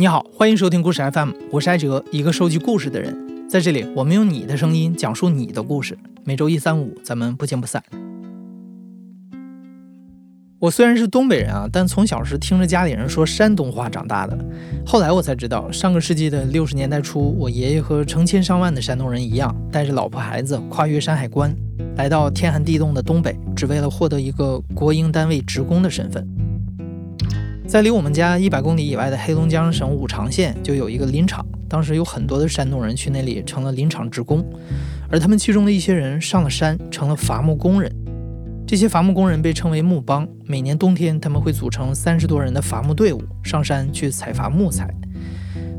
你好，欢迎收听故事 FM，我是艾哲，一个收集故事的人。在这里，我们用你的声音讲述你的故事。每周一、三、五，咱们不见不散。我虽然是东北人啊，但从小是听着家里人说山东话长大的。后来我才知道，上个世纪的六十年代初，我爷爷和成千上万的山东人一样，带着老婆孩子跨越山海关，来到天寒地冻的东北，只为了获得一个国营单位职工的身份。在离我们家一百公里以外的黑龙江省五常县，就有一个林场。当时有很多的山东人去那里成了林场职工，而他们其中的一些人上了山，成了伐木工人。这些伐木工人被称为木帮。每年冬天，他们会组成三十多人的伐木队伍，上山去采伐木材。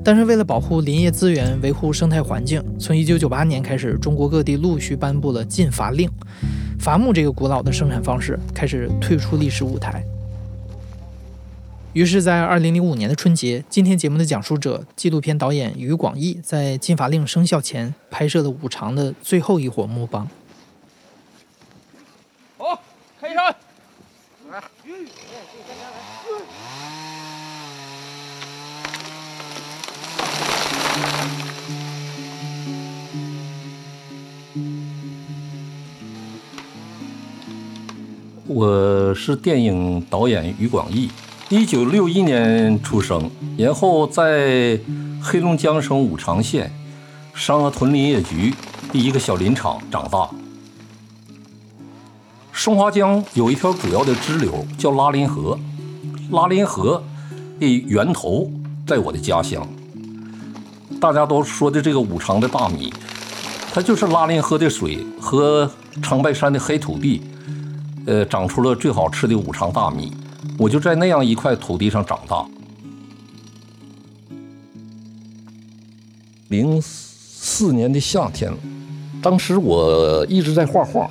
但是为了保护林业资源、维护生态环境，从一九九八年开始，中国各地陆续颁布了禁伐令，伐木这个古老的生产方式开始退出历史舞台。于是，在二零零五年的春节，今天节目的讲述者、纪录片导演于广义，在禁伐令生效前拍摄了五常的最后一伙木帮。好，开山！我是电影导演于广义。一九六一年出生，然后在黑龙江省五常县商河屯林业局第一个小林场长大。松花江有一条主要的支流叫拉林河，拉林河的源头在我的家乡。大家都说的这个五常的大米，它就是拉林河的水和长白山的黑土地，呃，长出了最好吃的五常大米。我就在那样一块土地上长大。零四年的夏天，当时我一直在画画。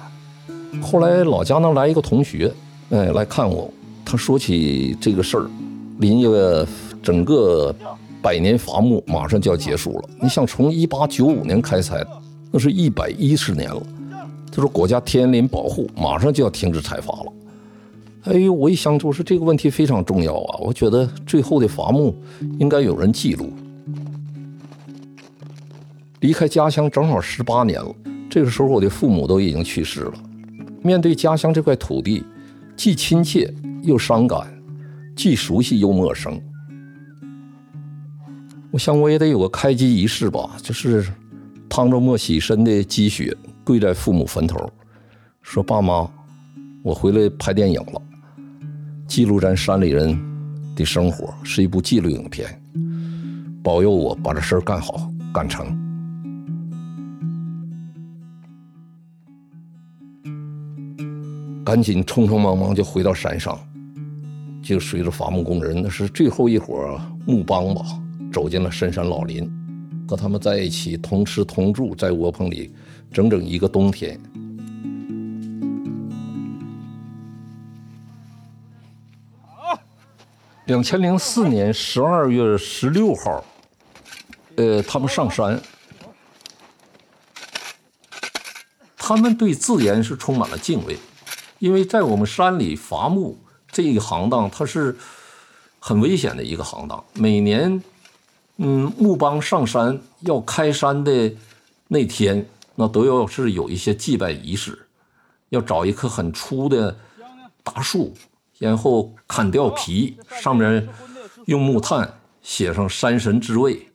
后来老家那来一个同学，哎，来看我。他说起这个事儿，林业整个百年伐木马上就要结束了。你想，从一八九五年开采，那是一百一十年了。他说，国家天然林保护马上就要停止采伐了。哎呦，我一想，我说这个问题非常重要啊！我觉得最后的伐木应该有人记录。离开家乡正好十八年了，这个时候我的父母都已经去世了。面对家乡这块土地，既亲切又伤感，既熟悉又陌生。我想我也得有个开机仪式吧，就是趟着没洗身的积雪，跪在父母坟头，说：“爸妈，我回来拍电影了。”记录咱山里人的生活是一部记录影片，保佑我把这事儿干好干成。赶紧匆匆忙忙就回到山上，就随着伐木工人，那是最后一伙木帮吧，走进了深山老林，和他们在一起同吃同住在窝棚里，整整一个冬天。两千零四年十二月十六号，呃，他们上山，他们对自然是充满了敬畏，因为在我们山里伐木这一行当，它是很危险的一个行当。每年，嗯，木帮上山要开山的那天，那都要是有一些祭拜仪式，要找一棵很粗的大树。然后砍掉皮，上面用木炭写上山神之位，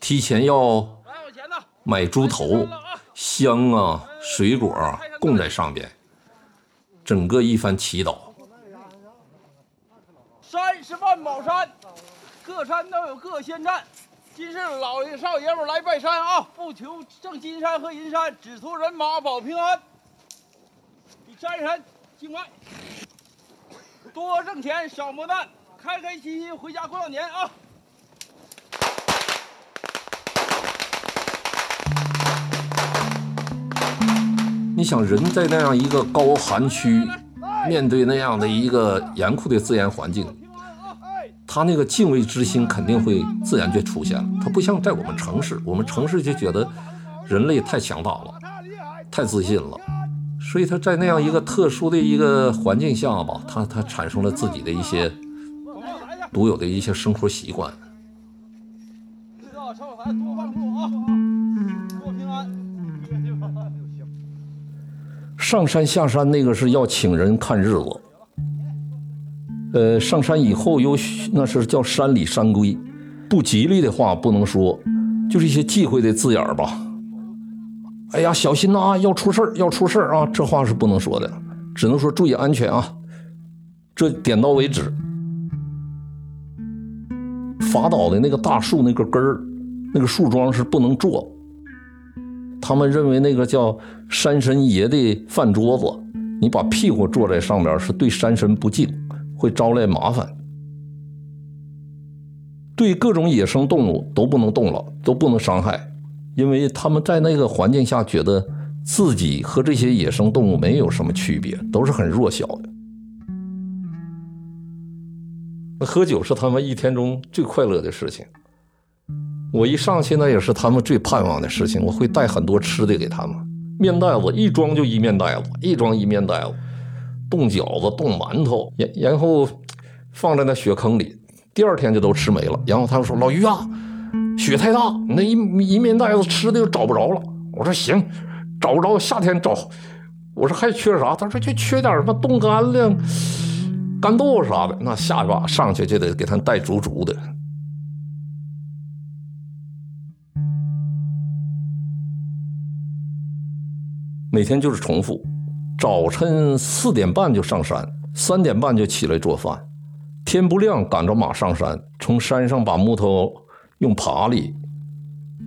提前要买猪头、香啊、水果啊供在上边，整个一番祈祷。山是万宝山，各山都有各仙站，今日老爷少爷们来拜山啊，不求挣金山和银山，只图人马保平安。山神敬拜。多挣钱，少磨难，开开心心回家过老年啊！你想，人在那样一个高寒区，面对那样的一个严酷的自然环境，他那个敬畏之心肯定会自然就出现了。他不像在我们城市，我们城市就觉得人类太强大了，太自信了。所以他在那样一个特殊的一个环境下吧，他他产生了自己的一些独有的一些生活习惯。咱多放数啊，过平安。上山下山那个是要请人看日子，呃，上山以后有那是叫山里山规，不吉利的话不能说，就是一些忌讳的字眼儿吧。哎呀，小心呐，要出事儿，要出事儿啊！这话是不能说的，只能说注意安全啊。这点到为止。法岛的那个大树那个根儿，那个树桩是不能坐。他们认为那个叫山神爷的饭桌子，你把屁股坐在上面是对山神不敬，会招来麻烦。对各种野生动物都不能动了，都不能伤害，因为他们在那个环境下觉得自己和这些野生动物没有什么区别，都是很弱小的。喝酒是他们一天中最快乐的事情。我一上去，那也是他们最盼望的事情。我会带很多吃的给他们，面袋子一装就一面袋子，一装一面袋子，冻饺子、冻馒头，然然后放在那雪坑里，第二天就都吃没了。然后他们说：“老于啊，雪太大，那一一面袋子吃的就找不着了。”我说：“行，找不着，夏天找。”我说：“还缺啥？”他说：“就缺点什么冻干粮。”干豆腐啥的，那下一把上去就得给他带足足的。每天就是重复，早晨四点半就上山，三点半就起来做饭，天不亮赶着马上山，从山上把木头用爬犁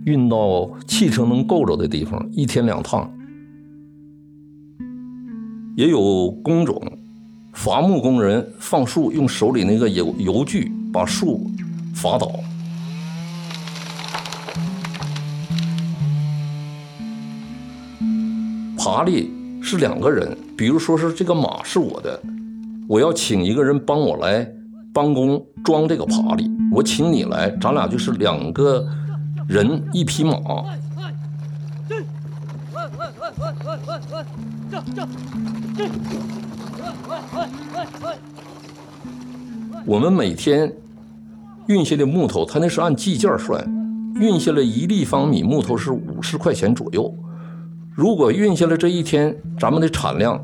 运到汽车能够着的地方，一天两趟。也有工种。伐木工人放树，用手里那个油油锯把树伐倒。爬犁是两个人，比如说是这个马是我的，我要请一个人帮我来帮工装这个爬犁，我请你来，咱俩就是两个人一匹马。我们每天运下的木头，它那是按计件算，运下来一立方米木头是五十块钱左右。如果运下来这一天，咱们的产量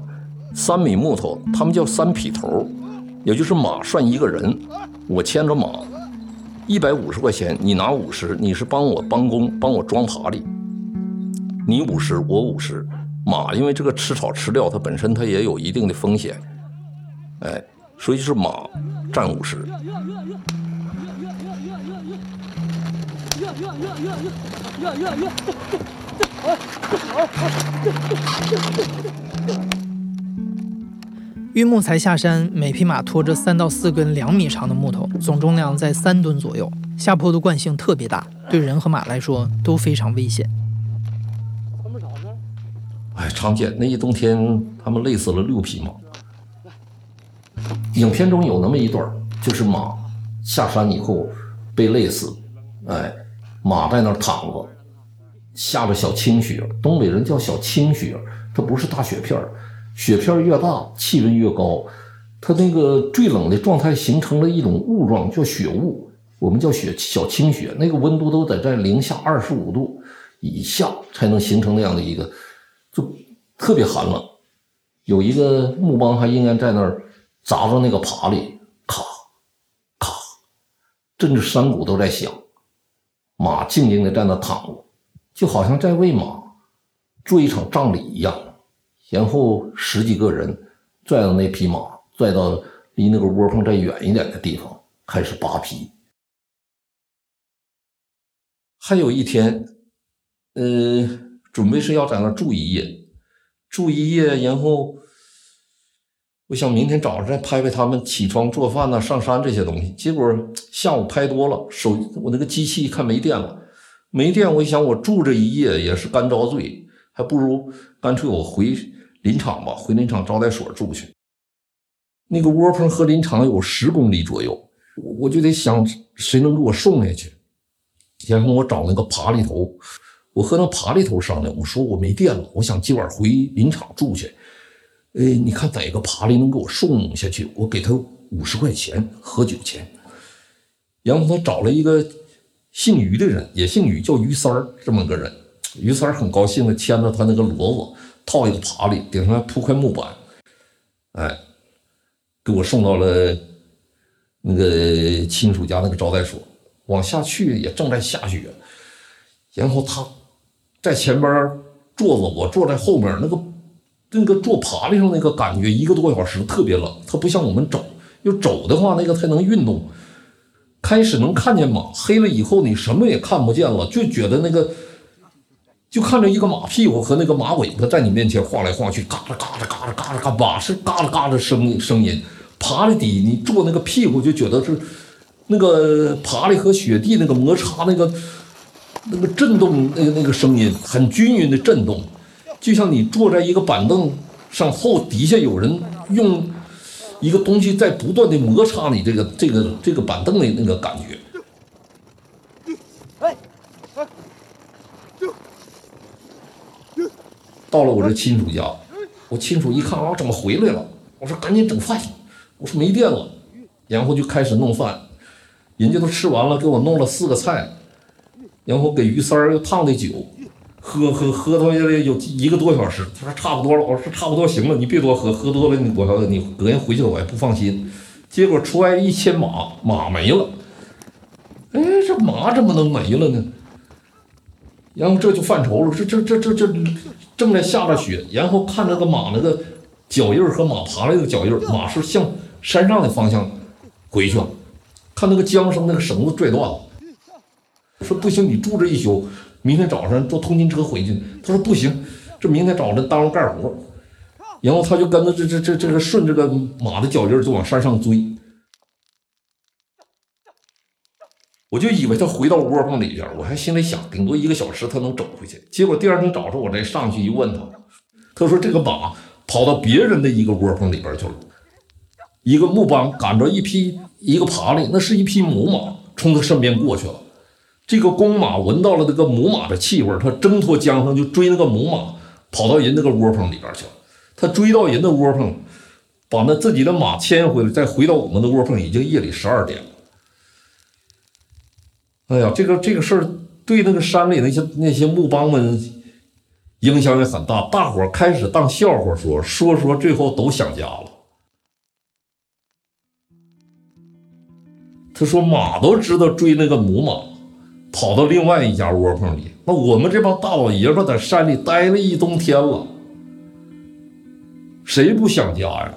三米木头，他们叫三匹头，也就是马算一个人，我牵着马，一百五十块钱，你拿五十，你是帮我帮工，帮我装爬犁，你五十，我五十。马因为这个吃草吃料，它本身它也有一定的风险，哎，所以是马占五十。运木材下山，每匹马拖着三到四根两米长的木头，总重量在三吨左右。下坡的惯性特别大，对人和马来说都非常危险。哎，常见那一冬天，他们累死了六匹马。影片中有那么一段，就是马下山以后被累死，哎，马在那儿躺着，下着小青雪，东北人叫小青雪，它不是大雪片雪片越大，气温越高，它那个最冷的状态形成了一种雾状，叫雪雾，我们叫雪小青雪，那个温度都得在零下二十五度以下才能形成那样的一个。就特别寒冷，有一个木帮还应该在那儿砸着那个耙里，咔咔，震着山谷都在响。马静静的在那躺着，就好像在为马做一场葬礼一样。然后十几个人拽着那匹马，拽到离那个窝棚再远一点的地方，开始扒皮。还有一天，呃。准备是要在那住一夜，住一夜，然后我想明天早上再拍拍他们起床做饭呐、上山这些东西。结果下午拍多了，手我那个机器一看没电了，没电，我一想我住这一夜也是干遭罪，还不如干脆我回林场吧，回林场招待所住去。那个窝棚和林场有十公里左右，我就得想谁能给我送下去，然后我找那个爬犁头。我和那爬犁头商量，我说我没电了，我想今晚回林场住去。哎，你看哪个爬犁能给我送下去？我给他五十块钱喝酒钱。然后他找了一个姓于的人，也姓于，叫于三儿这么个人。于三儿很高兴的牵着他那个骡子，套一个爬犁，顶上铺块木板，哎，给我送到了那个亲属家那个招待所。往下去也正在下雪，然后他在前边坐着，我坐在后面，那个那个坐爬犁上那个感觉，一个多小时特别冷。它不像我们走，要走的话，那个才能运动。开始能看见马，黑了以后你什么也看不见了，就觉得那个，就看着一个马屁股和那个马尾巴在你面前晃来晃去，嘎啦嘎啦嘎啦嘎啦嘎，马是嘎啦嘎啦声声音，爬的底你坐那个屁股就觉得是那个爬犁和雪地那个摩擦那个那个震动那个那个声音很均匀的震动，就像你坐在一个板凳上后底下有人用。一个东西在不断的摩擦你这个这个这个板凳的那个感觉。到了我这亲属家，我亲属一看啊，怎么回来了？我说赶紧整饭。我说没电了，然后就开始弄饭。人家都吃完了，给我弄了四个菜，然后给鱼三儿又烫的酒。喝喝喝到有一个多小时，他说差不多了，我说差不多行了，你别多喝，喝多了你我你隔天回去我也不放心。结果出来一牵马，马没了。哎，这马怎么能没了呢？然后这就犯愁了，这这这这这正在下着雪，然后看那个马那个脚印和马爬来的脚印，马是向山上的方向回去了，看那个缰绳那个绳子拽断了。说不行，你住这一宿。明天早上坐通勤车回去。他说不行，这明天早晨耽误干活。然后他就跟着这这这这个顺这个马的脚印就往山上追。我就以为他回到窝棚里边，我还心里想，顶多一个小时他能走回去。结果第二天早上我再上去一问他，他说这个马跑到别人的一个窝棚里边去了。一个木帮赶着一匹一个爬犁，那是一匹母马，从他身边过去了。这个公马闻到了那个母马的气味，它挣脱缰绳就追那个母马，跑到人那个窝棚里边去了。他追到人的窝棚，把那自己的马牵回来，再回到我们的窝棚，已经夜里十二点了。哎呀，这个这个事儿对那个山里那些那些木帮们影响也很大，大伙儿开始当笑话说，说说最后都想家了。他说马都知道追那个母马。跑到另外一家窝棚里，那我们这帮大老爷们在山里待了一冬天了，谁不想家呀？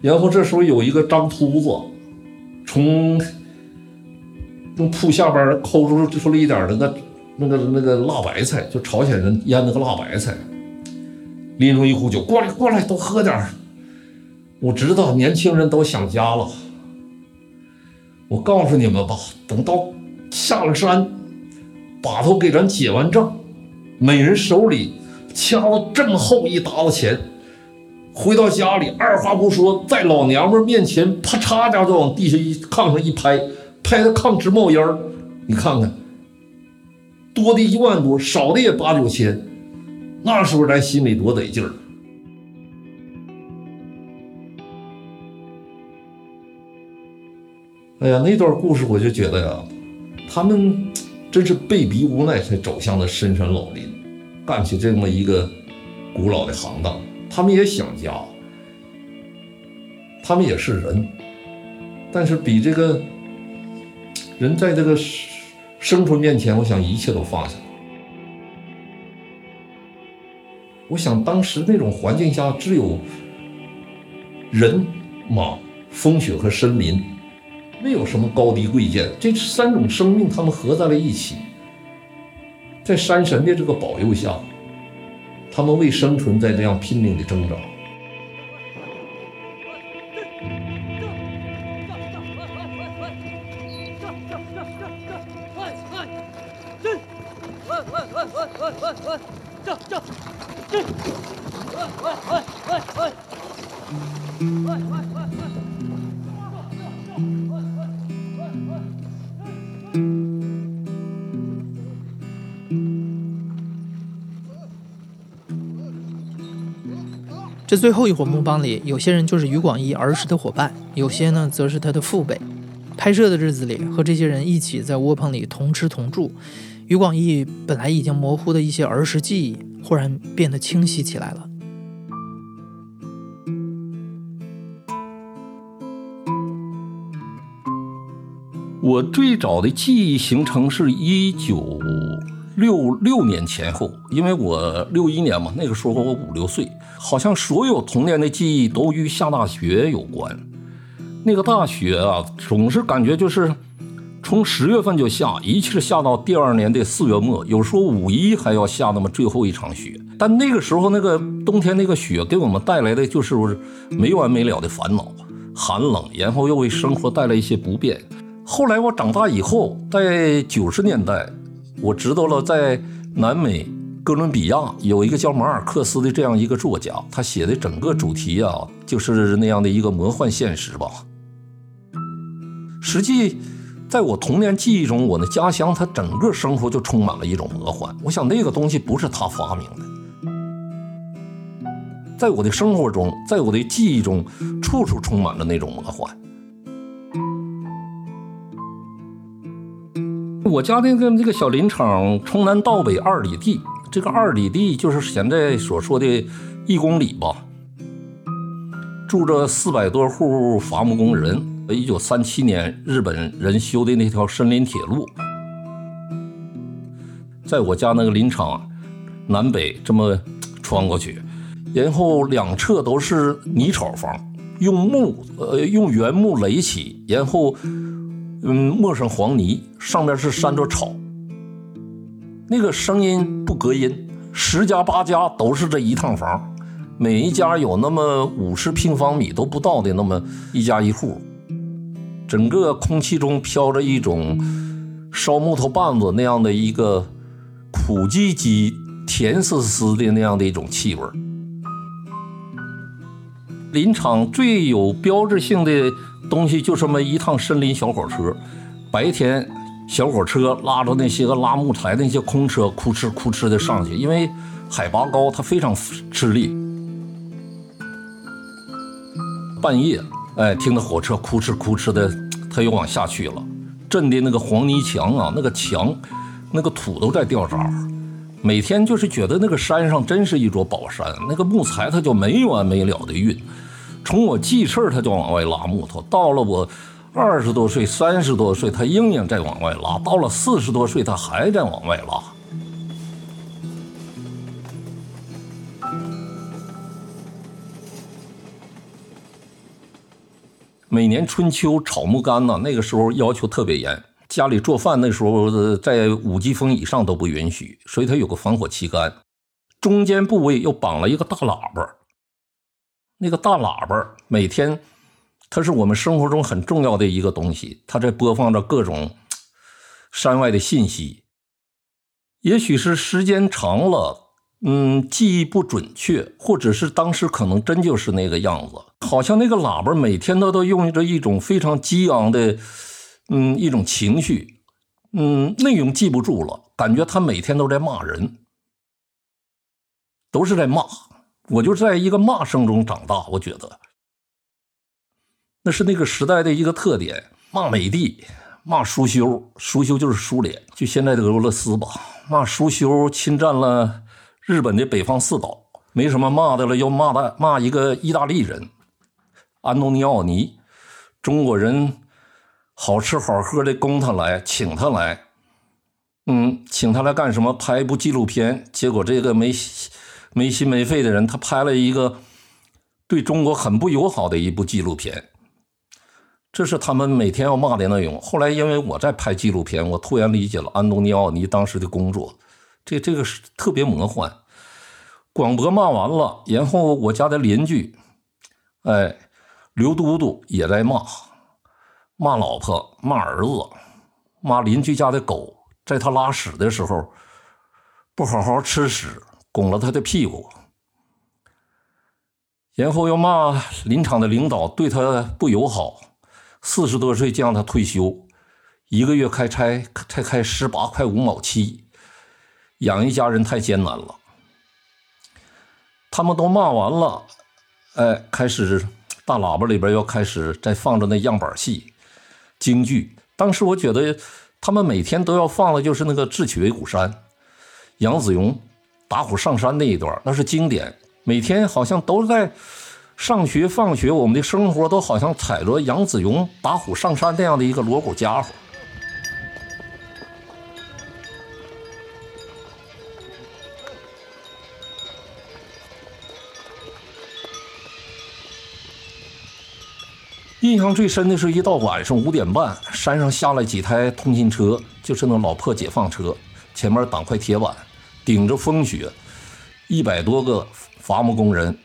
然后这时候有一个张秃子，从从铺下边抠出出了一点那个那个那个辣白菜，就朝鲜人腌那个辣白菜，拎出一壶酒，过来过来，都喝点。我知道年轻人都想家了。我告诉你们吧，等到下了山，把头给咱结完账，每人手里掐了这么厚一沓子钱，回到家里二话不说，在老娘们面前啪嚓家就往地下一炕上一拍，拍的炕直冒烟儿。你看看，多的一万多，少的也八九千，那时候咱心里多得劲儿。哎呀，那段故事我就觉得呀，他们真是被逼无奈才走向了深山老林，干起这么一个古老的行当。他们也想家，他们也是人，但是比这个人在这个生存面前，我想一切都放下了。我想当时那种环境下，只有人、马、风雪和森林。没有什么高低贵贱，这三种生命他们合在了一起，在山神的这个保佑下，他们为生存在这样拼命的挣扎。最后一伙木帮里，有些人就是余广义儿时的伙伴，有些呢则是他的父辈。拍摄的日子里，和这些人一起在窝棚里同吃同住，余广义本来已经模糊的一些儿时记忆，忽然变得清晰起来了。我最早的记忆形成是一九六六年前后，因为我六一年嘛，那个时候我五六岁，好像所有童年的记忆都与下大雪有关。那个大雪啊，总是感觉就是从十月份就下，一直下到第二年的四月末，有时候五一还要下那么最后一场雪。但那个时候那个冬天那个雪给我们带来的就是没完没了的烦恼，寒冷，然后又为生活带来一些不便。后来我长大以后，在九十年代，我知道了，在南美哥伦比亚有一个叫马尔克斯的这样一个作家，他写的整个主题啊，就是那样的一个魔幻现实吧。实际，在我童年记忆中，我的家乡它整个生活就充满了一种魔幻。我想那个东西不是他发明的，在我的生活中，在我的记忆中，处处充满了那种魔幻。我家那个那个小林场，从南到北二里地，这个二里地就是现在所说的一公里吧，住着四百多户伐木工人。一九三七年日本人修的那条森林铁路，在我家那个林场南北这么穿过去，然后两侧都是泥草房，用木呃用原木垒起，然后。嗯，抹上黄泥，上面是山着草，那个声音不隔音，十家八家都是这一趟房，每一家有那么五十平方米都不到的那么一家一户，整个空气中飘着一种烧木头棒子那样的一个苦唧唧、甜丝丝的那样的一种气味。林场最有标志性的。东西就这么一趟森林小火车，白天小火车拉着那些个拉木材的那些空车，哭哧哭哧的上去，因为海拔高，它非常吃力。半夜，哎，听到火车哭哧哭哧的，它又往下去了，震的那个黄泥墙啊，那个墙，那个土都在掉渣。每天就是觉得那个山上真是一座宝山，那个木材它就没完没了的运。从我记事儿，他就往外拉木头。到了我二十多岁、三十多岁，他仍然在往外拉。到了四十多岁，他还在往外拉。每年春秋炒木杆呢，那个时候要求特别严，家里做饭那时候在五级风以上都不允许，所以它有个防火旗杆，中间部位又绑了一个大喇叭。那个大喇叭每天，它是我们生活中很重要的一个东西，它在播放着各种山外的信息。也许是时间长了，嗯，记忆不准确，或者是当时可能真就是那个样子，好像那个喇叭每天都都用着一种非常激昂的，嗯，一种情绪，嗯，内容记不住了，感觉他每天都在骂人，都是在骂。我就在一个骂声中长大，我觉得那是那个时代的一个特点。骂美帝，骂苏修，苏修就是苏联，就现在的俄罗斯吧。骂苏修侵占了日本的北方四岛，没什么骂的了，要骂的骂一个意大利人安东尼奥尼，中国人好吃好喝的供他来，请他来，嗯，请他来干什么？拍一部纪录片，结果这个没。没心没肺的人，他拍了一个对中国很不友好的一部纪录片，这是他们每天要骂的内容。后来因为我在拍纪录片，我突然理解了安东尼奥尼当时的工作，这这个是特别魔幻。广播骂完了，然后我家的邻居，哎，刘都督也在骂，骂老婆，骂儿子，骂邻居家的狗，在他拉屎的时候不好好吃屎。拱了他的屁股，然后又骂林场的领导对他不友好。四十多岁就让他退休，一个月开差才开十八块五毛七，养一家人太艰难了。他们都骂完了，哎，开始大喇叭里边要开始在放着那样板戏、京剧。当时我觉得他们每天都要放的就是那个《智取威虎山》，杨子荣打虎上山那一段，那是经典。每天好像都在上学放学，我们的生活都好像踩着杨子荣打虎上山那样的一个锣鼓家伙。印象最深的是一到晚上五点半，山上下来几台通勤车，就是那老破解放车，前面挡块铁板，顶着风雪，一百多个伐木工人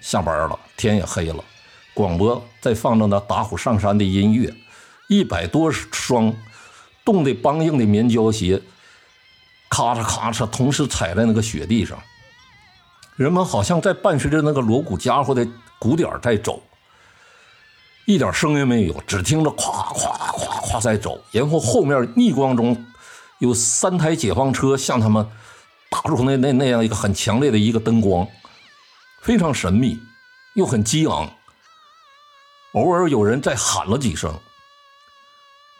下班了，天也黑了，广播在放着那打虎上山的音乐，一百多双冻得梆硬的棉胶鞋，咔嚓咔嚓同时踩在那个雪地上，人们好像在伴随着那个锣鼓家伙的鼓点在走。一点声音没有，只听着咵咵咵咵在走，然后后面逆光中有三台解放车向他们打出那那那样一个很强烈的一个灯光，非常神秘又很激昂。偶尔有人在喊了几声，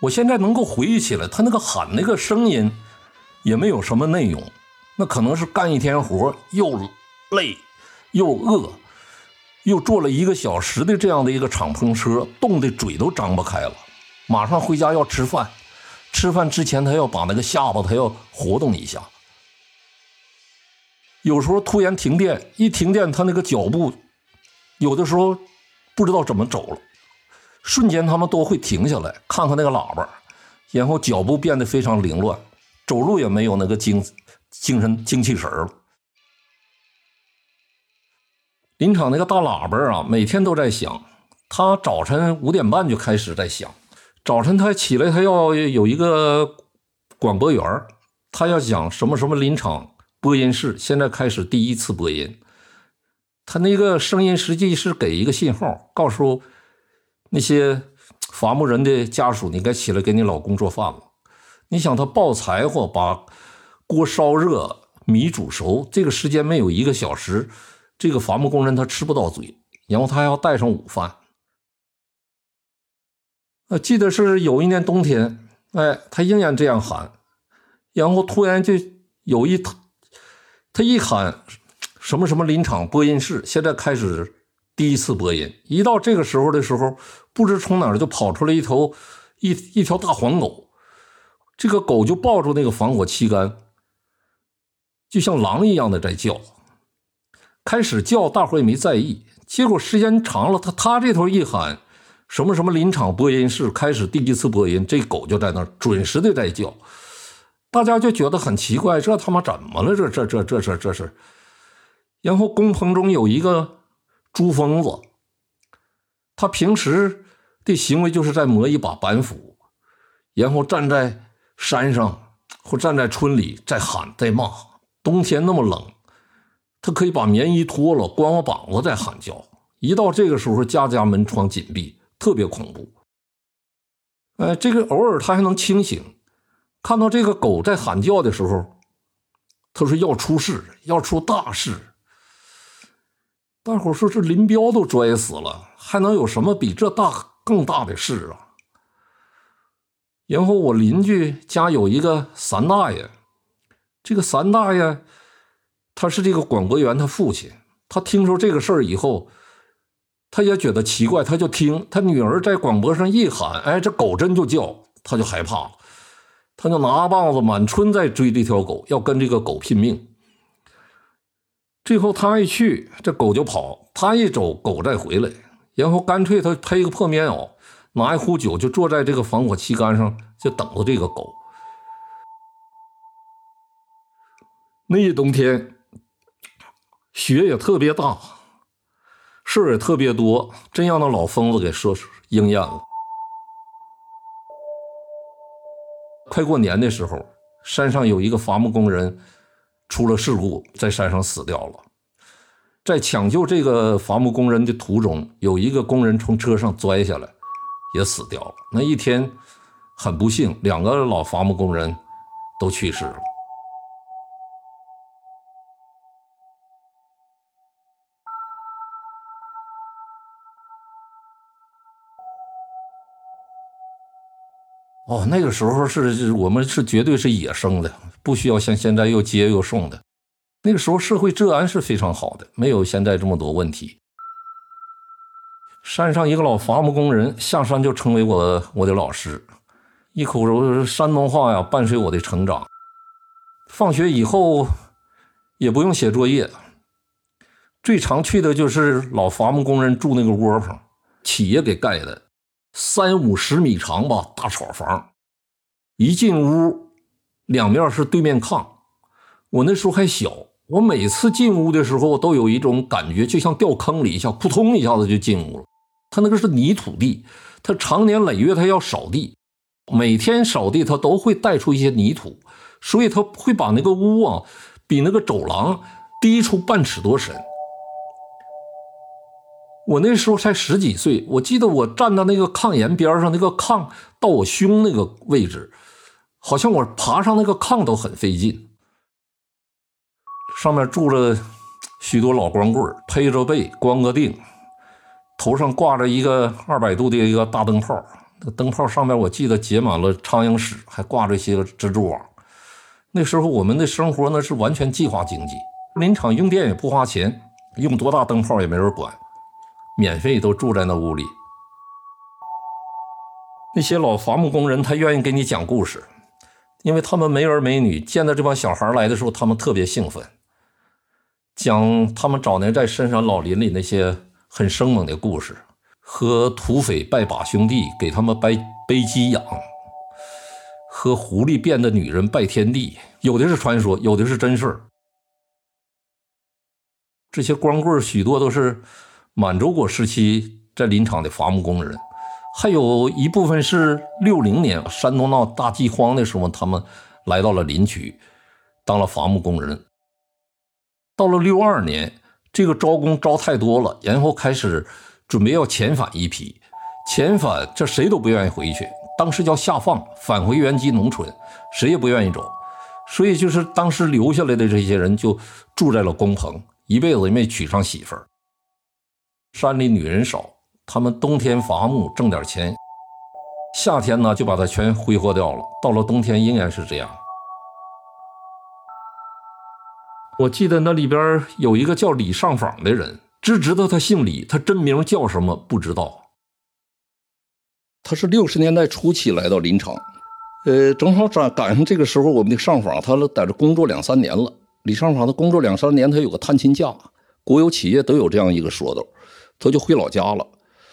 我现在能够回忆起来，他那个喊那个声音也没有什么内容，那可能是干一天活又累又饿。又坐了一个小时的这样的一个敞篷车，冻得嘴都张不开了。马上回家要吃饭，吃饭之前他要把那个下巴他要活动一下。有时候突然停电，一停电他那个脚步，有的时候不知道怎么走了，瞬间他们都会停下来看看那个喇叭，然后脚步变得非常凌乱，走路也没有那个精精神精气神了。林场那个大喇叭啊，每天都在响。他早晨五点半就开始在响。早晨他起来，他要有一个广播员他要讲什么什么林场播音室现在开始第一次播音。他那个声音实际是给一个信号，告诉那些伐木人的家属，你该起来给你老公做饭了。你想他抱柴火，把锅烧热，米煮熟，这个时间没有一个小时。这个伐木工人他吃不到嘴，然后他还要带上午饭。呃，记得是有一年冬天，哎，他仍然这样喊，然后突然就有一他，一喊什么什么林场播音室现在开始第一次播音。一到这个时候的时候，不知从哪儿就跑出来一头一一条大黄狗，这个狗就抱住那个防火旗杆，就像狼一样的在叫。开始叫，大伙也没在意。结果时间长了，他他这头一喊，什么什么林场播音室开始第一次播音，这狗就在那儿准时的在叫，大家就觉得很奇怪，这他妈怎么了？这这这这是这是。然后工棚中有一个朱疯子，他平时的行为就是在磨一把板斧，然后站在山上或站在村里在喊在骂。冬天那么冷。他可以把棉衣脱了，光着膀子在喊叫。一到这个时候，家家门窗紧闭，特别恐怖。哎，这个偶尔他还能清醒，看到这个狗在喊叫的时候，他说要出事，要出大事。大伙说这林彪都摔死了，还能有什么比这大更大的事啊？然后我邻居家有一个三大爷，这个三大爷。他是这个广播员，他父亲。他听说这个事儿以后，他也觉得奇怪，他就听他女儿在广播上一喊：“哎，这狗真就叫！”他就害怕了，他就拿棒子满村在追这条狗，要跟这个狗拼命。最后他一去，这狗就跑；他一走，狗再回来。然后干脆他披个破棉袄，拿一壶酒，就坐在这个防火旗杆上，就等着这个狗。那一冬天。雪也特别大，事儿也特别多，真让那老疯子给说应验了。快过年的时候，山上有一个伐木工人出了事故，在山上死掉了。在抢救这个伐木工人的途中，有一个工人从车上摔下来，也死掉了。那一天很不幸，两个老伐木工人都去世了。哦，那个时候是我们是绝对是野生的，不需要像现在又接又送的。那个时候社会治安是非常好的，没有现在这么多问题。山上一个老伐木工人下山就成为我我的老师，一口山东话呀伴随我的成长。放学以后也不用写作业，最常去的就是老伐木工人住那个窝棚，企业给盖的三五十米长吧大草房，一进屋两面是对面炕。我那时候还小，我每次进屋的时候都有一种感觉，就像掉坑里一下，扑通一下子就进屋了。他那个是泥土地，他长年累月他要扫地，每天扫地他都会带出一些泥土。所以他会把那个屋啊，比那个走廊低出半尺多深。我那时候才十几岁，我记得我站到那个炕沿边上，那个炕到我胸那个位置，好像我爬上那个炕都很费劲。上面住着许多老光棍，披着被，光个腚，头上挂着一个二百度的一个大灯泡，那灯泡上面我记得结满了苍蝇屎，还挂着一些蜘蛛网。那时候我们的生活那是完全计划经济，林场用电也不花钱，用多大灯泡也没人管，免费都住在那屋里。那些老伐木工人他愿意给你讲故事，因为他们没儿没女，见到这帮小孩来的时候，他们特别兴奋，讲他们早年在深山老林里那些很生猛的故事，和土匪拜把兄弟，给他们背背鸡养。和狐狸变的女人拜天地，有的是传说，有的是真事儿。这些光棍许多都是满洲国时期在林场的伐木工人，还有一部分是六零年山东闹大饥荒的时候，他们来到了林区当了伐木工人。到了六二年，这个招工招太多了，然后开始准备要遣返一批，遣返这谁都不愿意回去。当时叫下放，返回原籍农村，谁也不愿意走，所以就是当时留下来的这些人就住在了工棚，一辈子也没娶上媳妇儿。山里女人少，他们冬天伐木挣点钱，夏天呢就把它全挥霍掉了。到了冬天仍然是这样。我记得那里边有一个叫李上访的人，只知道他姓李，他真名叫什么不知道。他是六十年代初期来到林场，呃，正好赶赶上这个时候，我们的上访他在这工作两三年了。李上访他工作两三年，他有个探亲假，国有企业都有这样一个说道，他就回老家了，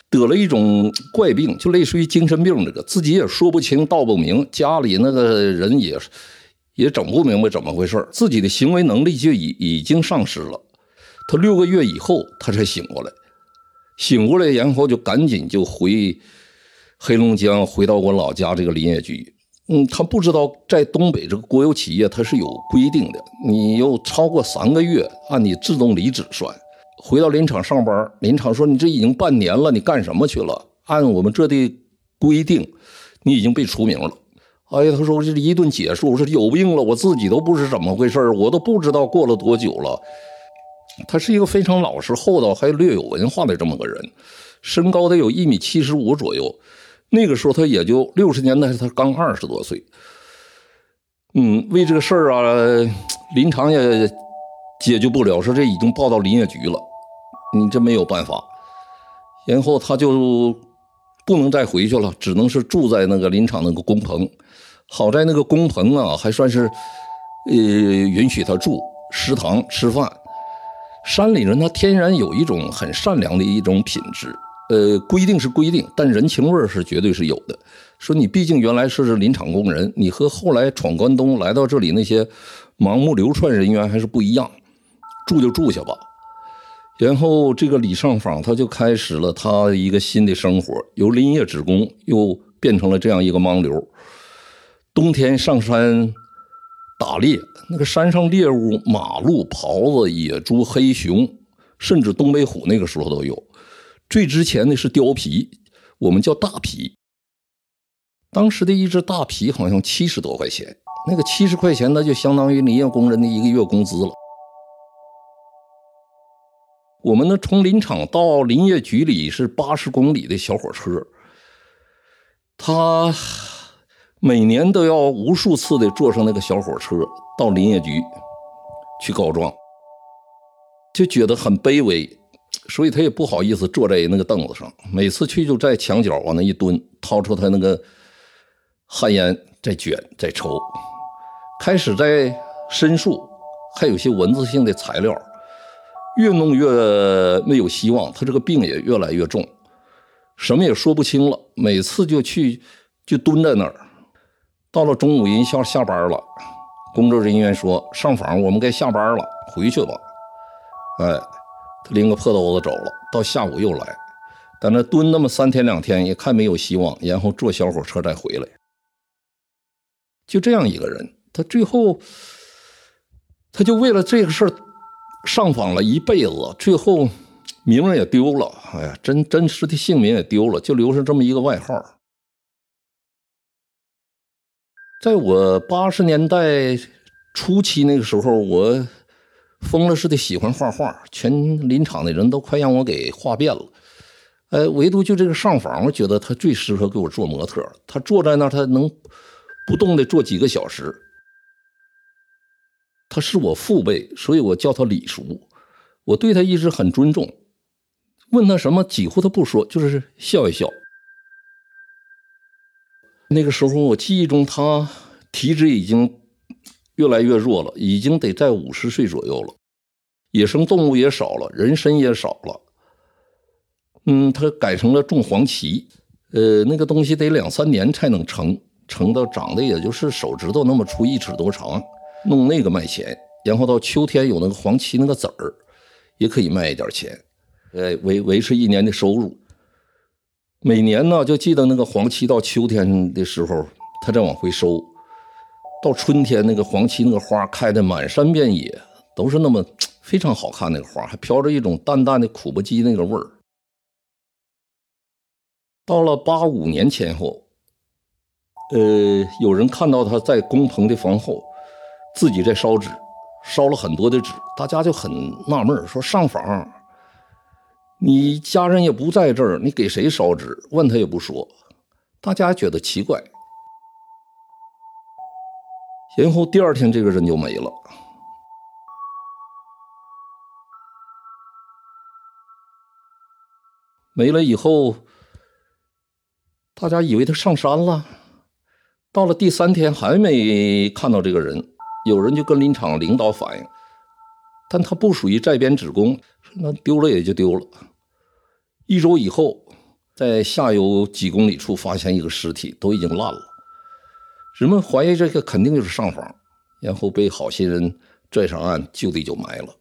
得了一种怪病，就类似于精神病这个，自己也说不清道不明，家里那个人也也整不明白怎么回事自己的行为能力就已已经丧失了。他六个月以后他才醒过来，醒过来然后就赶紧就回。黑龙江回到我老家这个林业局，嗯，他不知道在东北这个国有企业它是有规定的，你又超过三个月，按你自动离职算。回到林场上班，林场说你这已经半年了，你干什么去了？按我们这的规定，你已经被除名了。哎呀，他说这一顿解释，我说有病了，我自己都不知怎么回事我都不知道过了多久了。他是一个非常老实厚道，还略有文化的这么个人，身高得有一米七十五左右。那个时候他也就六十年代，他刚二十多岁。嗯，为这个事儿啊，林场也解决不了，说这已经报到林业局了，你这没有办法。然后他就不能再回去了，只能是住在那个林场那个工棚。好在那个工棚啊，还算是呃允许他住，食堂吃饭。山里人他天然有一种很善良的一种品质。呃，规定是规定，但人情味是绝对是有的。说你毕竟原来是林场工人，你和后来闯关东来到这里那些盲目流窜人员还是不一样。住就住下吧。然后这个李上访他就开始了他一个新的生活，由林业职工又变成了这样一个盲流。冬天上山打猎，那个山上猎物，马鹿、狍子、野猪、黑熊，甚至东北虎，那个时候都有。最值钱的是貂皮，我们叫大皮。当时的一只大皮好像七十多块钱，那个七十块钱那就相当于林业工人的一个月工资了。我们呢，从林场到林业局里是八十公里的小火车，他每年都要无数次的坐上那个小火车到林业局去告状，就觉得很卑微，所以他也不好意思坐在那个凳子上。每次去就在墙角往那一蹲，掏出他那个旱烟在卷在抽。开始在申诉，还有些文字性的材料，越弄越没有希望，他这个病也越来越重，什么也说不清了。每次就去就蹲在那儿。到了中午，人下下班了，工作人员说上访，我们该下班了，回去吧。哎，他拎个破兜子走了。到下午又来，在那蹲那么三天两天，也看没有希望，然后坐小火车再回来。就这样一个人，他最后，他就为了这个事儿上访了一辈子，最后名儿也丢了，哎呀，真真实的姓名也丢了，就留下这么一个外号。在我八十年代初期那个时候，我疯了似的喜欢画画，全林场的人都快让我给画遍了。呃，唯独就这个上访，我觉得他最适合给我做模特。他坐在那儿，他能不动的坐几个小时。他是我父辈，所以我叫他李叔。我对他一直很尊重，问他什么几乎他不说，就是笑一笑。那个时候，我记忆中他体质已经越来越弱了，已经得在五十岁左右了。野生动物也少了，人参也少了。嗯，他改成了种黄芪，呃，那个东西得两三年才能成，成到长得也就是手指头那么粗，一尺多长，弄那个卖钱。然后到秋天有那个黄芪那个籽儿，也可以卖一点钱，呃，维维持一年的收入。每年呢，就记得那个黄芪到秋天的时候，他再往回收。到春天，那个黄芪那个花开的满山遍野，都是那么非常好看。那个花还飘着一种淡淡的苦不鸡那个味儿。到了八五年前后，呃，有人看到他在工棚的房后自己在烧纸，烧了很多的纸，大家就很纳闷说上访。你家人也不在这儿，你给谁烧纸？问他也不说，大家觉得奇怪。然后第二天，这个人就没了。没了以后，大家以为他上山了。到了第三天，还没看到这个人，有人就跟林场领导反映，但他不属于在编职工。那丢了也就丢了。一周以后，在下游几公里处发现一个尸体，都已经烂了。人们怀疑这个肯定就是上访，然后被好心人拽上岸，就地就埋了。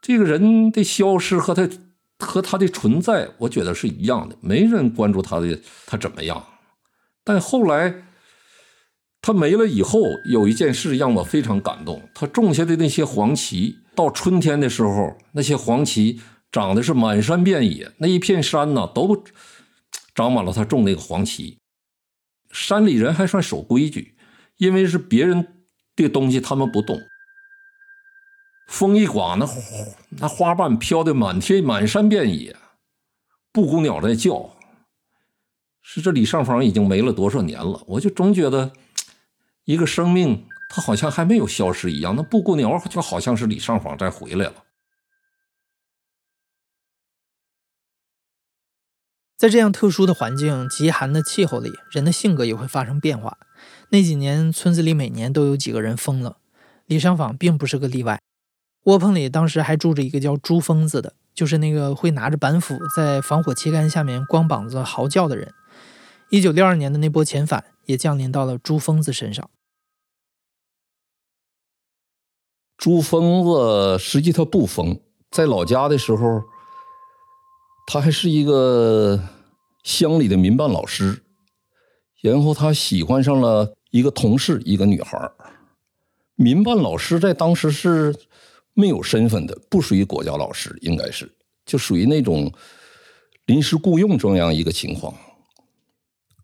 这个人的消失和他和他的存在，我觉得是一样的，没人关注他的他怎么样。但后来。他没了以后，有一件事让我非常感动。他种下的那些黄芪，到春天的时候，那些黄芪长得是满山遍野，那一片山呢，都长满了他种那个黄芪。山里人还算守规矩，因为是别人的东西，他们不动。风一刮，那那花瓣飘的满天满山遍野，布谷鸟在叫。是这李上访已经没了多少年了，我就总觉得。一个生命，它好像还没有消失一样。那布谷鸟就好像是李尚访再回来了。在这样特殊的环境、极寒的气候里，人的性格也会发生变化。那几年，村子里每年都有几个人疯了，李尚访并不是个例外。窝棚里当时还住着一个叫朱疯子的，就是那个会拿着板斧在防火旗杆下面光膀子嚎叫的人。一九六二年的那波遣返也降临到了朱疯子身上。朱疯子实际他不疯，在老家的时候，他还是一个乡里的民办老师。然后他喜欢上了一个同事，一个女孩民办老师在当时是没有身份的，不属于国家老师，应该是就属于那种临时雇佣这样一个情况。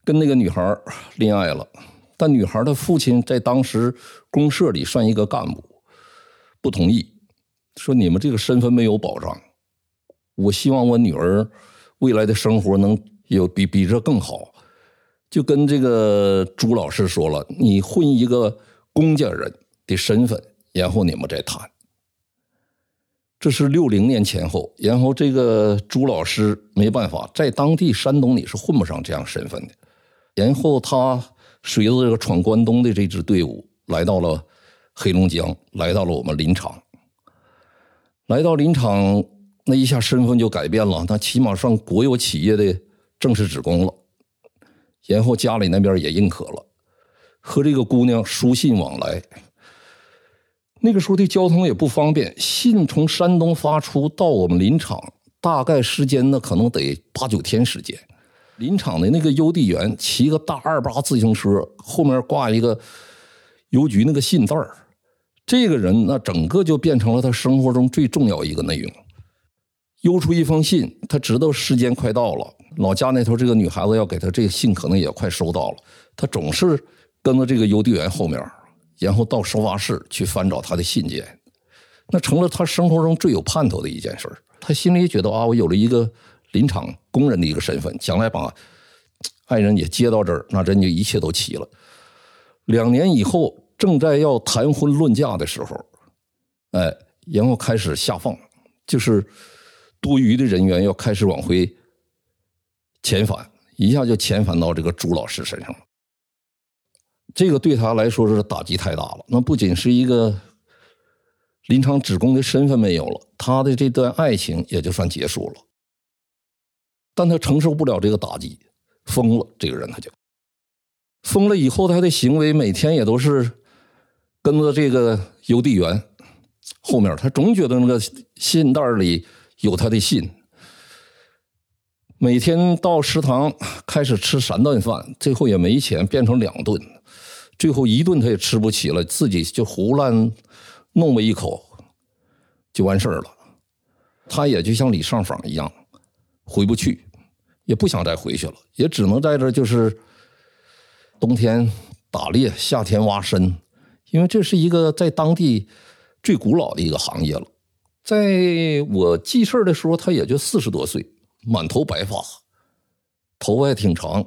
跟那个女孩恋爱了，但女孩的父亲在当时公社里算一个干部。不同意，说你们这个身份没有保障。我希望我女儿未来的生活能有比比这更好。就跟这个朱老师说了，你混一个公家人的身份，然后你们再谈。这是六零年前后，然后这个朱老师没办法，在当地山东你是混不上这样身份的。然后他随着这个闯关东的这支队伍来到了黑龙江，来到了我们林场。来到林场，那一下身份就改变了，他起码上国有企业的正式职工了。然后家里那边也认可了，和这个姑娘书信往来。那个时候的交通也不方便，信从山东发出到我们林场，大概时间呢可能得八九天时间。林场的那个邮递员骑个大二八自行车，后面挂一个邮局那个信袋儿。这个人那整个就变成了他生活中最重要一个内容。邮出一封信，他知道时间快到了，老家那头这个女孩子要给他这个信，可能也快收到了。他总是跟着这个邮递员后面。然后到收发室去翻找他的信件，那成了他生活中最有盼头的一件事他心里觉得啊，我有了一个林场工人的一个身份，将来把爱人也接到这儿，那真就一切都齐了。两年以后，正在要谈婚论嫁的时候，哎，然后开始下放，就是多余的人员要开始往回遣返，一下就遣返到这个朱老师身上了。这个对他来说是打击太大了。那不仅是一个林场职工的身份没有了，他的这段爱情也就算结束了。但他承受不了这个打击，疯了。这个人他就疯了。以后他的行为每天也都是跟着这个邮递员后面，他总觉得那个信袋里有他的信。每天到食堂开始吃三顿饭，最后也没钱，变成两顿。最后一顿他也吃不起了，自己就胡乱弄了一口，就完事儿了。他也就像李尚坊一样，回不去，也不想再回去了，也只能在这就是冬天打猎，夏天挖参，因为这是一个在当地最古老的一个行业了。在我记事的时候，他也就四十多岁，满头白发，头发也挺长。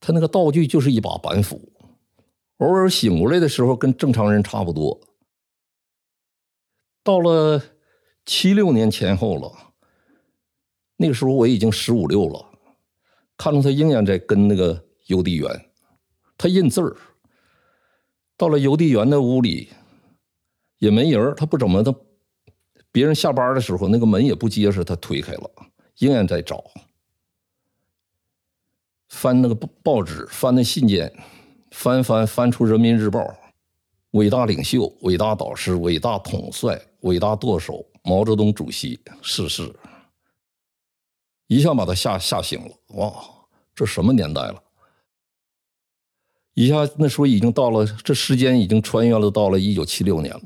他那个道具就是一把板斧，偶尔醒过来的时候跟正常人差不多。到了七六年前后了，那个时候我已经十五六了，看到他仍然在跟那个邮递员，他认字儿。到了邮递员的屋里，也没人他不怎么的，别人下班的时候那个门也不结实，他推开了，仍然在找。翻那个报报纸，翻那信件，翻翻翻出《人民日报》，伟大领袖、伟大导师、伟大统帅、伟大舵手毛泽东主席逝世，一下把他吓吓醒了。哇，这什么年代了？一下那时候已经到了，这时间已经穿越了，到了一九七六年了。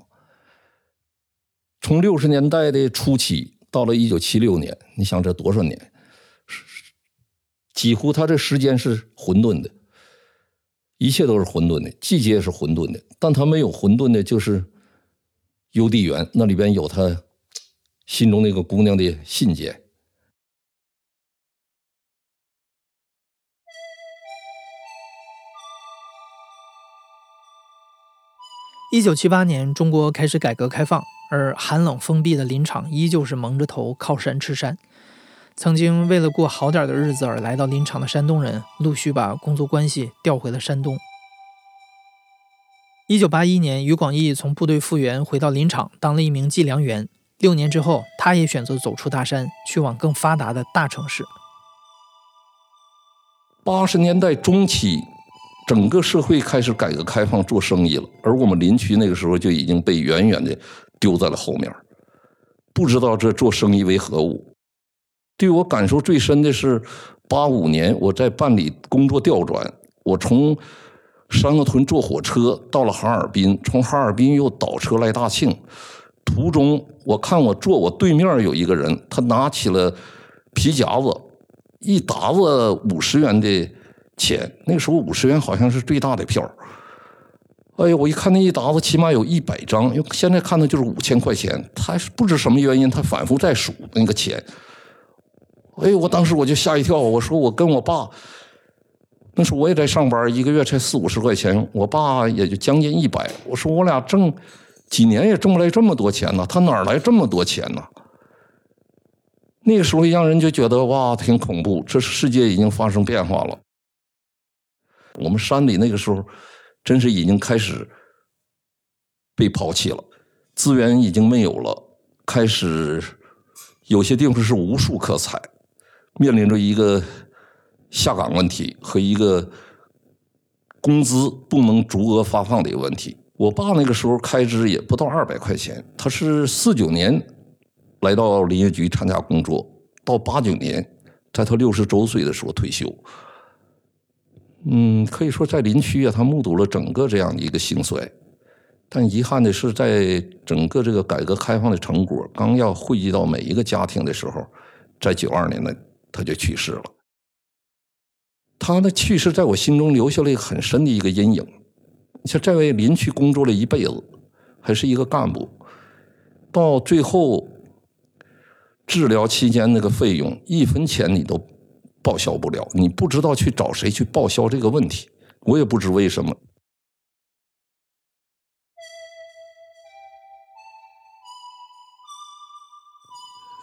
从六十年代的初期到了一九七六年，你想这多少年？几乎他这时间是混沌的，一切都是混沌的，季节是混沌的，但他没有混沌的，就是邮递员那里边有他心中那个姑娘的信件。一九七八年，中国开始改革开放，而寒冷封闭的林场依旧是蒙着头靠山吃山。曾经为了过好点的日子而来到林场的山东人，陆续把工作关系调回了山东。一九八一年，于广义从部队复员，回到林场当了一名计量员。六年之后，他也选择走出大山，去往更发达的大城市。八十年代中期，整个社会开始改革开放做生意了，而我们林区那个时候就已经被远远的丢在了后面，不知道这做生意为何物。对我感受最深的是，八五年我在办理工作调转，我从三个屯坐火车到了哈尔滨，从哈尔滨又倒车来大庆，途中我看我坐我对面有一个人，他拿起了皮夹子，一沓子五十元的钱，那个时候五十元好像是最大的票。哎呦，我一看那一沓子，起码有一百张，又现在看的就是五千块钱，他不知什么原因，他反复在数那个钱。哎呦，我当时我就吓一跳，我说我跟我爸，那时候我也在上班，一个月才四五十块钱，我爸也就将近一百。我说我俩挣几年也挣不来这么多钱呢，他哪来这么多钱呢？那个时候让人就觉得哇，挺恐怖，这世界已经发生变化了。我们山里那个时候，真是已经开始被抛弃了，资源已经没有了，开始有些地方是无树可采，面临着一个下岗问题和一个工资不能足额发放的一个问题。我爸那个时候开支也不到二百块钱，他是四九年。来到林业局参加工作，到八九年，在他六十周岁的时候退休。嗯，可以说在林区啊，他目睹了整个这样的一个兴衰。但遗憾的是，在整个这个改革开放的成果刚要汇集到每一个家庭的时候，在九二年呢，他就去世了。他的去世在我心中留下了一个很深的一个阴影。像这位林区工作了一辈子，还是一个干部，到最后。治疗期间那个费用一分钱你都报销不了，你不知道去找谁去报销这个问题，我也不知为什么。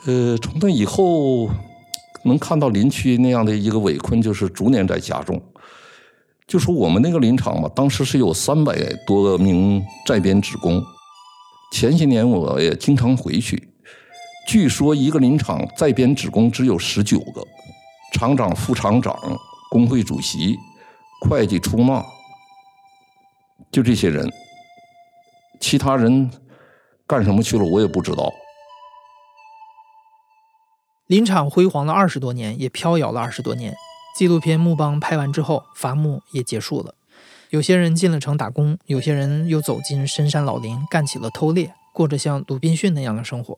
呃，从那以后能看到林区那样的一个围困，就是逐年在加重。就说我们那个林场嘛，当时是有三百多名在编职工，前些年我也经常回去。据说一个林场在编职工只有十九个，厂长、副厂长、工会主席、会计、出纳，就这些人，其他人干什么去了我也不知道。林场辉煌了二十多年，也飘摇了二十多年。纪录片《木帮》拍完之后，伐木也结束了。有些人进了城打工，有些人又走进深山老林，干起了偷猎，过着像鲁滨逊那样的生活。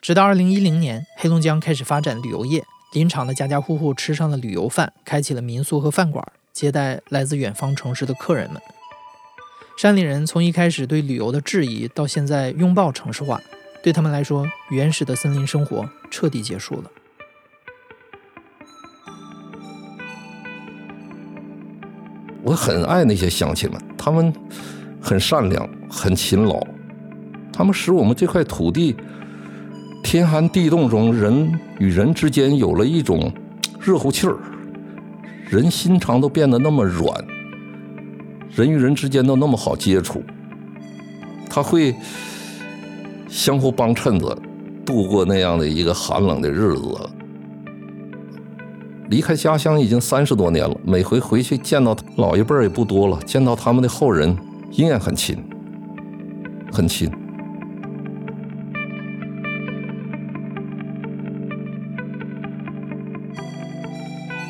直到二零一零年，黑龙江开始发展旅游业，林场的家家户户吃上了旅游饭，开启了民宿和饭馆，接待来自远方城市的客人们。山里人从一开始对旅游的质疑，到现在拥抱城市化，对他们来说，原始的森林生活彻底结束了。我很爱那些乡亲们，他们很善良，很勤劳，他们使我们这块土地。天寒地冻中，人与人之间有了一种热乎气儿，人心肠都变得那么软，人与人之间都那么好接触，他会相互帮衬着度过那样的一个寒冷的日子。离开家乡已经三十多年了，每回回去见到老一辈儿也不多了，见到他们的后人依然很亲，很亲。